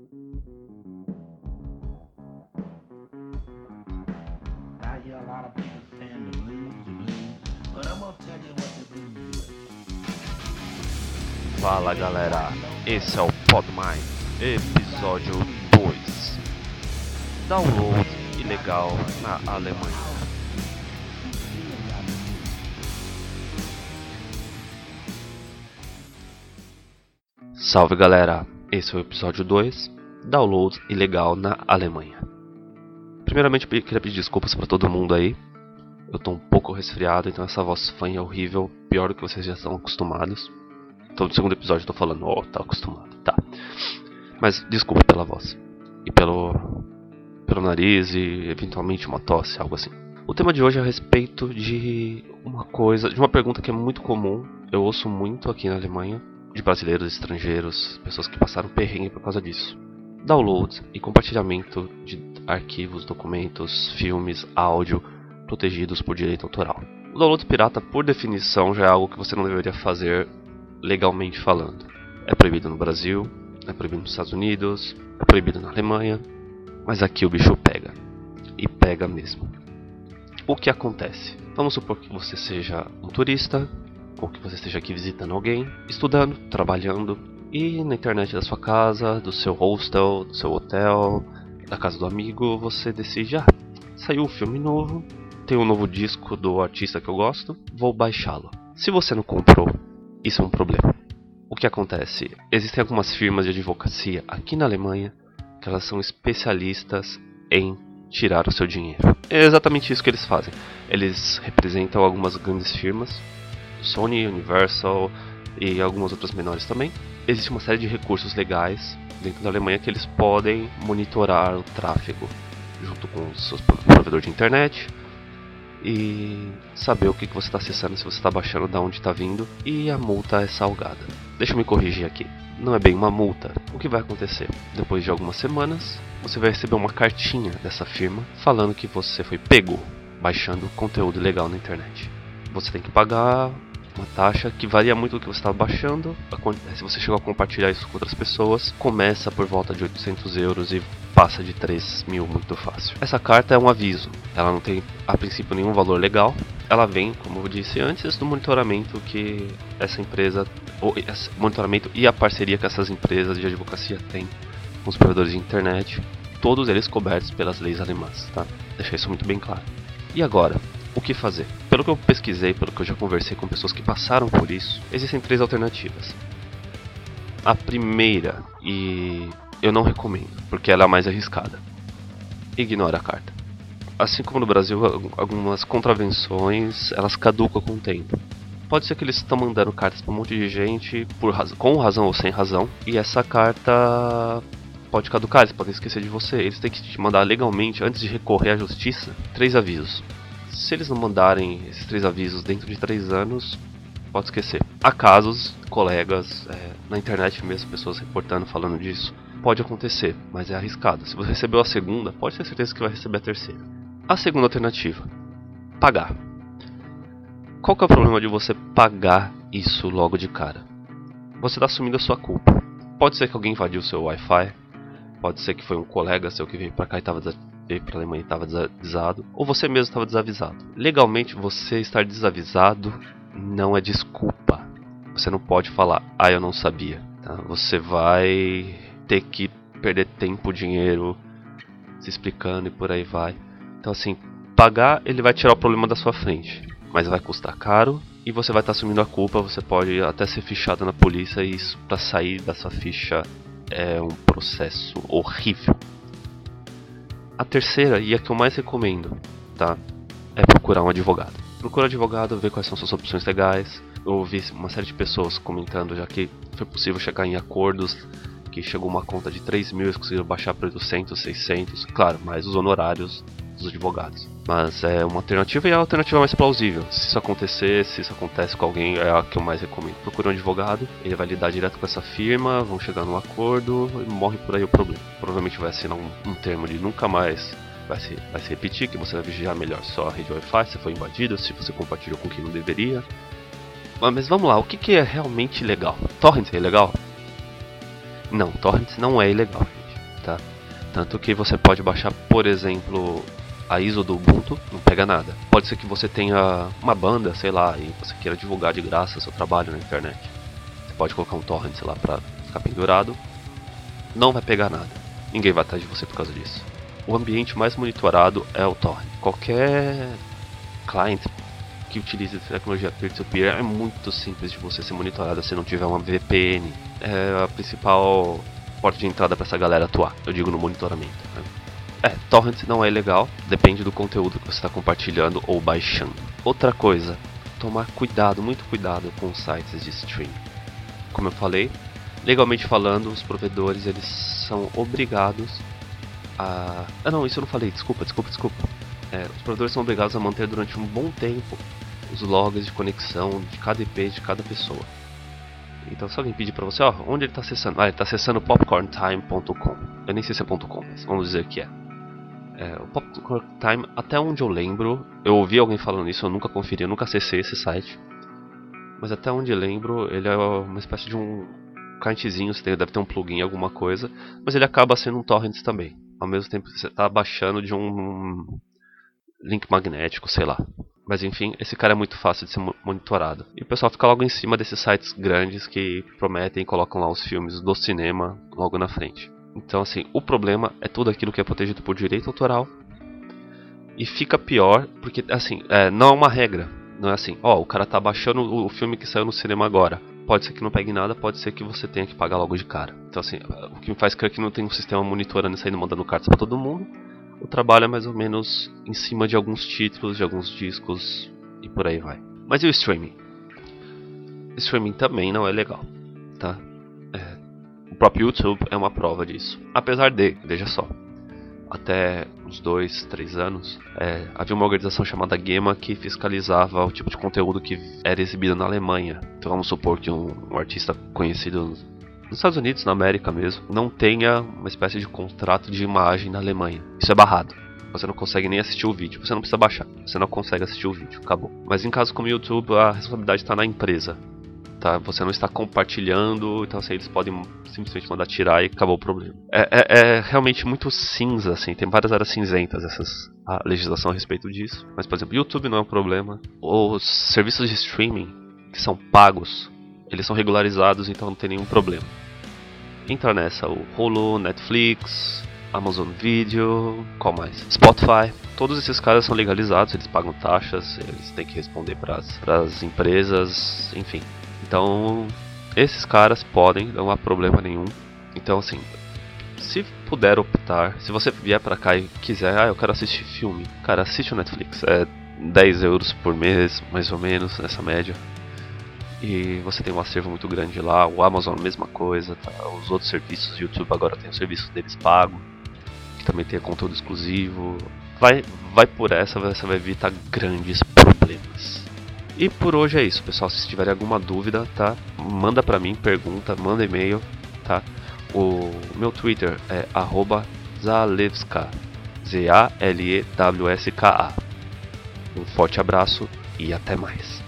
A. Fala galera, esse é o Podmind, episódio 2. Download ilegal na Alemanha. Salve galera, esse é o episódio 2, Download ilegal na Alemanha. Primeiramente eu queria pedir desculpas para todo mundo aí. Eu tô um pouco resfriado, então essa voz fanha é horrível, pior do que vocês já estão acostumados. Todo segundo episódio eu tô falando, ó, oh, tá acostumado, tá. Mas desculpa pela voz. E pelo, pelo nariz e eventualmente uma tosse, algo assim. O tema de hoje é a respeito de uma coisa, de uma pergunta que é muito comum, eu ouço muito aqui na Alemanha, de brasileiros, estrangeiros, pessoas que passaram perrengue por causa disso. Download e compartilhamento de arquivos, documentos, filmes, áudio protegidos por direito autoral. O download pirata, por definição, já é algo que você não deveria fazer legalmente falando. É proibido no Brasil, é proibido nos Estados Unidos, é proibido na Alemanha, mas aqui o bicho pega. E pega mesmo. O que acontece? Vamos supor que você seja um turista, ou que você esteja aqui visitando alguém, estudando, trabalhando, e na internet da sua casa, do seu hostel, do seu hotel, da casa do amigo, você decide, ah, saiu um filme novo, tem um novo disco do artista que eu gosto, vou baixá-lo. Se você não comprou, isso é um problema. O que acontece? Existem algumas firmas de advocacia aqui na Alemanha que elas são especialistas em tirar o seu dinheiro. É exatamente isso que eles fazem. Eles representam algumas grandes firmas, Sony, Universal e algumas outras menores também. Existe uma série de recursos legais dentro da Alemanha que eles podem monitorar o tráfego junto com o seu provedor de internet e saber o que, você está acessando, se você está baixando, de onde está vindo e a multa é salgada. Deixa eu me corrigir aqui. Não é bem uma multa. O que vai acontecer? Depois de algumas semanas, você vai receber uma cartinha dessa firma falando que você foi pego baixando conteúdo ilegal na internet. Você tem que pagar uma taxa que varia muito do que você estava baixando. Se você chegou a compartilhar isso com outras pessoas, começa por volta de 800 euros e passa de 3 mil muito fácil. Essa carta é um aviso, ela não tem a princípio nenhum valor legal. Ela vem, como eu disse antes, do monitoramento que essa empresa, ou monitoramento e a parceria que essas empresas de advocacia têm com os provedores de internet, todos eles cobertos pelas leis alemãs, tá? Deixar isso muito bem claro. E agora, o que fazer? Pelo que eu pesquisei, pelo que eu já conversei com pessoas que passaram por isso, existem três alternativas. A primeira, e eu não recomendo, porque ela é a mais arriscada. Ignora a carta. Assim como no Brasil, algumas contravenções elas caducam com o tempo. Pode ser que eles estão mandando cartas para um monte de gente por raz com razão ou sem razão, e essa carta pode caducar, eles podem esquecer de você. Eles têm que te mandar legalmente, antes de recorrer à justiça, três avisos. Se eles não mandarem esses três avisos dentro de três anos, pode esquecer. Há casos, colegas, é, na internet mesmo, pessoas reportando, falando disso. Pode acontecer, mas é arriscado. Se você recebeu a segunda, pode ter certeza que vai receber a terceira. A segunda alternativa: pagar. Qual que é o problema de você pagar isso logo de cara? Você está assumindo a sua culpa. Pode ser que alguém invadiu seu Wi-Fi, pode ser que foi um colega seu que veio para cá e estava veio para a Alemanha estava desavisado, ou você mesmo estava desavisado. Legalmente, você estar desavisado não é desculpa. Você não pode falar, ah, eu não sabia. Tá? Você vai ter que perder tempo, dinheiro, se explicando e por aí vai. Então, assim, pagar ele vai tirar o problema da sua frente, mas vai custar caro e você vai estar assumindo a culpa. Você pode até ser fichado na polícia e isso para sair da sua ficha é um processo horrível. A terceira, e a que eu mais recomendo, tá? É procurar um advogado. Procura advogado, ver quais são suas opções legais. Eu ouvi uma série de pessoas comentando já que foi possível chegar em acordos que chegou uma conta de 3 mil, eles conseguiram baixar para 800, 600, claro, mais os honorários dos advogados. Mas é uma alternativa e é a alternativa mais plausível. Se isso acontecer, se isso acontece com alguém, é a que eu mais recomendo. Procure um advogado, ele vai lidar direto com essa firma, vão chegar num acordo e morre por aí o problema. Provavelmente vai assinar um, um termo de nunca mais vai se, vai se repetir, que você vai vigiar melhor só a rede Wi-Fi, se foi invadido, se você compartilhou com quem não deveria. Mas vamos lá, o que, que é realmente legal? Torrent é ilegal? Não, torrent não é ilegal, gente. tá? Tanto que você pode baixar, por exemplo, a ISO do Ubuntu, não pega nada. Pode ser que você tenha uma banda, sei lá, e você queira divulgar de graça seu trabalho na internet. Você pode colocar um torrent lá pra ficar pendurado. Não vai pegar nada. Ninguém vai atrás de você por causa disso. O ambiente mais monitorado é o torrent. Qualquer client que utilize tecnologia peer-to-peer é muito simples de você ser monitorado se não tiver uma VPN. É a principal porta de entrada para essa galera atuar, eu digo no monitoramento. Né? É, torrent não é legal, depende do conteúdo que você está compartilhando ou baixando. Outra coisa, tomar cuidado, muito cuidado com sites de stream. Como eu falei, legalmente falando, os provedores eles são obrigados a. Ah, não, isso eu não falei, desculpa, desculpa, desculpa. É, os provedores são obrigados a manter durante um bom tempo os logs de conexão de cada IP de cada pessoa. Então se alguém pedir pra você, ó, onde ele está acessando? Ah, ele está acessando popcorntime.com. Eu nem sei se é .com, mas vamos dizer que é. É. O Popcorn Time, até onde eu lembro, eu ouvi alguém falando isso, eu nunca conferi, eu nunca acessei esse site. Mas até onde eu lembro, ele é uma espécie de um clientezinho, você deve ter um plugin, alguma coisa, mas ele acaba sendo um torrent também. Ao mesmo tempo que você está baixando de um link magnético, sei lá. Mas enfim, esse cara é muito fácil de ser monitorado. E o pessoal fica logo em cima desses sites grandes que prometem e colocam lá os filmes do cinema logo na frente. Então, assim, o problema é tudo aquilo que é protegido por direito autoral. E fica pior, porque, assim, é, não é uma regra. Não é assim, ó, o cara tá baixando o filme que saiu no cinema agora. Pode ser que não pegue nada, pode ser que você tenha que pagar logo de cara. Então, assim, o que me faz crer que não tem um sistema monitorando isso aí, mandando cartas para todo mundo o trabalho é mais ou menos em cima de alguns títulos, de alguns discos e por aí vai. Mas e o streaming? O streaming também não é legal, tá? Próprio YouTube é uma prova disso. Apesar de, veja só, até uns dois, três anos, é, havia uma organização chamada GEMA que fiscalizava o tipo de conteúdo que era exibido na Alemanha. Então vamos supor que um, um artista conhecido nos Estados Unidos, na América mesmo, não tenha uma espécie de contrato de imagem na Alemanha. Isso é barrado. Você não consegue nem assistir o vídeo. Você não precisa baixar. Você não consegue assistir o vídeo. Acabou. Mas em caso como o YouTube, a responsabilidade está na empresa. Tá? Você não está compartilhando, então assim, eles podem simplesmente mandar tirar e acabou o problema. É, é, é realmente muito cinza, assim, tem várias áreas cinzentas essas, a legislação a respeito disso. Mas, por exemplo, YouTube não é um problema. Os serviços de streaming que são pagos eles são regularizados, então não tem nenhum problema. Entra nessa o Hulu, Netflix, Amazon Video, qual mais? Spotify. Todos esses caras são legalizados, eles pagam taxas, eles têm que responder para as empresas, enfim. Então, esses caras podem, não há problema nenhum. Então, assim, se puder optar, se você vier para cá e quiser, ah, eu quero assistir filme, cara, assiste o Netflix. É 10 euros por mês, mais ou menos, nessa média. E você tem um acervo muito grande lá, o Amazon mesma coisa, tá? os outros serviços, YouTube agora tem o serviço deles pago, que também tem conteúdo exclusivo. Vai, vai por essa, você vai evitar grandes problemas. E por hoje é isso, pessoal. Se tiverem alguma dúvida, tá? Manda pra mim, pergunta, manda e-mail, tá? O meu Twitter é @zalewska, Z A L E W S K A. Um forte abraço e até mais.